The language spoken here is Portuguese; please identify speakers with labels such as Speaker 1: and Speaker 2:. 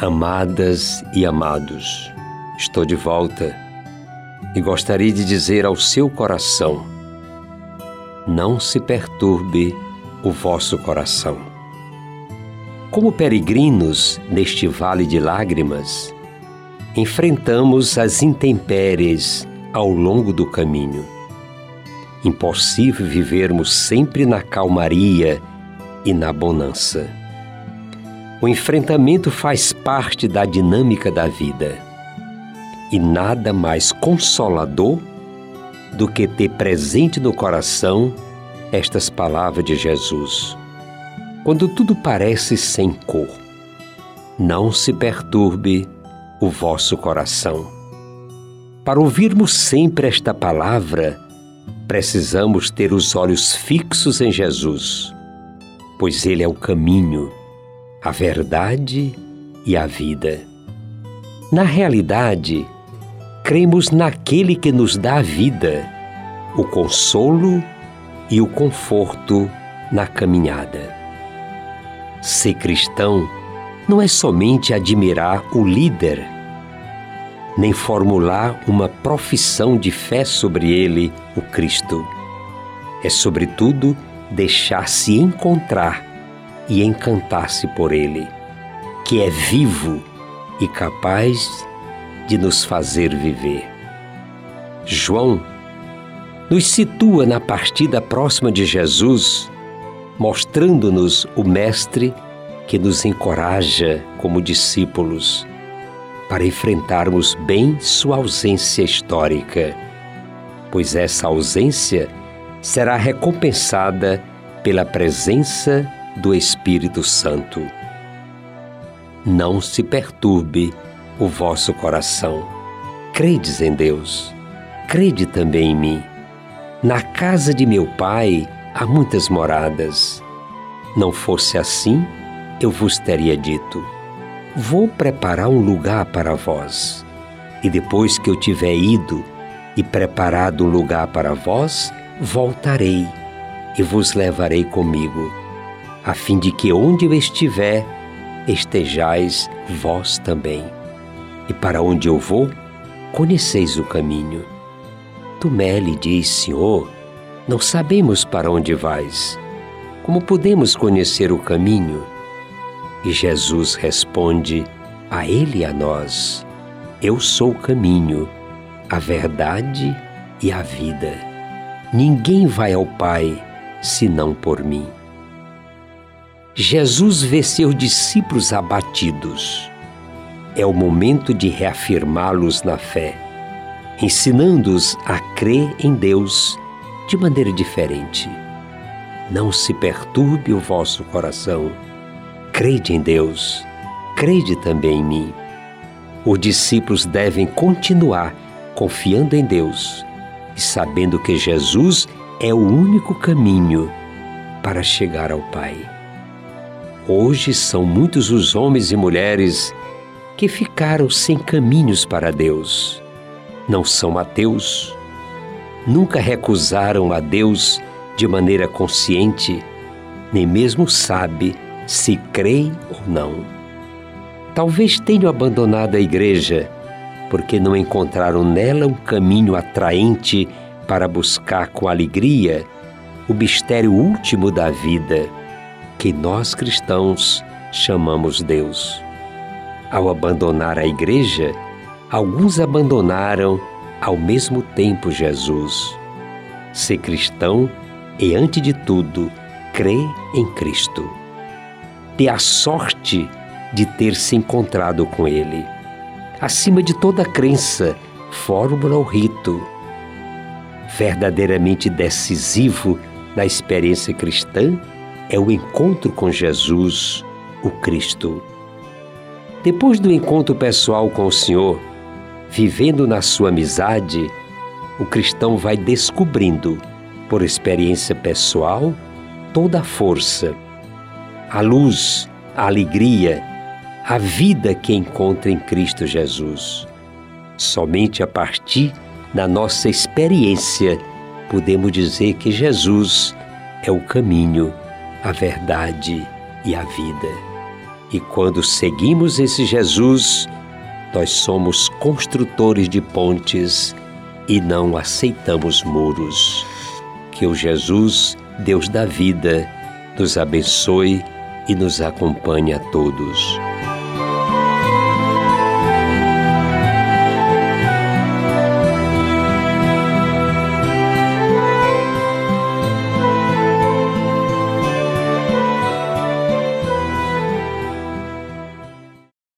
Speaker 1: Amadas e amados, estou de volta e gostaria de dizer ao seu coração: não se perturbe o vosso coração. Como peregrinos neste vale de lágrimas, enfrentamos as intempéries ao longo do caminho. Impossível vivermos sempre na calmaria e na bonança. O enfrentamento faz parte da dinâmica da vida. E nada mais consolador do que ter presente no coração estas palavras de Jesus. Quando tudo parece sem cor, não se perturbe o vosso coração. Para ouvirmos sempre esta palavra, precisamos ter os olhos fixos em Jesus, pois Ele é o caminho, a verdade e a vida. Na realidade, cremos naquele que nos dá a vida, o consolo e o conforto na caminhada. Ser cristão não é somente admirar o líder, nem formular uma profissão de fé sobre ele, o Cristo. É, sobretudo, deixar-se encontrar e encantar-se por ele, que é vivo e capaz de nos fazer viver. João nos situa na partida próxima de Jesus, mostrando-nos o Mestre que nos encoraja como discípulos para enfrentarmos bem sua ausência histórica, pois essa ausência será recompensada pela presença do Espírito Santo. Não se perturbe o vosso coração. Credes em Deus, crede também em mim. Na casa de meu pai há muitas moradas. Não fosse assim, eu vos teria dito: Vou preparar um lugar para vós. E depois que eu tiver ido e preparado um lugar para vós, voltarei e vos levarei comigo, a fim de que onde eu estiver, estejais vós também. E para onde eu vou, conheceis o caminho. Tomé lhe diz: Senhor, não sabemos para onde vais. Como podemos conhecer o caminho? E Jesus responde a ele e a nós: Eu sou o caminho, a verdade e a vida. Ninguém vai ao Pai senão por mim. Jesus vê seus discípulos abatidos. É o momento de reafirmá-los na fé, ensinando-os a crer em Deus de maneira diferente. Não se perturbe o vosso coração Crede em Deus, crede também em mim. Os discípulos devem continuar confiando em Deus e sabendo que Jesus é o único caminho para chegar ao Pai. Hoje são muitos os homens e mulheres que ficaram sem caminhos para Deus. Não são ateus, nunca recusaram a Deus de maneira consciente, nem mesmo sabe se creem ou não. Talvez tenham abandonado a igreja porque não encontraram nela um caminho atraente para buscar com alegria o mistério último da vida, que nós cristãos chamamos Deus. Ao abandonar a igreja, alguns abandonaram ao mesmo tempo Jesus. Ser cristão é, antes de tudo, crer em Cristo ter a sorte de ter se encontrado com Ele. Acima de toda crença, fórmula ou rito, verdadeiramente decisivo na experiência cristã é o encontro com Jesus, o Cristo. Depois do encontro pessoal com o Senhor, vivendo na sua amizade, o cristão vai descobrindo, por experiência pessoal, toda a força, a luz, a alegria, a vida que encontra em Cristo Jesus. Somente a partir da nossa experiência podemos dizer que Jesus é o caminho, a verdade e a vida. E quando seguimos esse Jesus, nós somos construtores de pontes e não aceitamos muros. Que o Jesus, Deus da vida, nos abençoe e nos acompanhe a todos.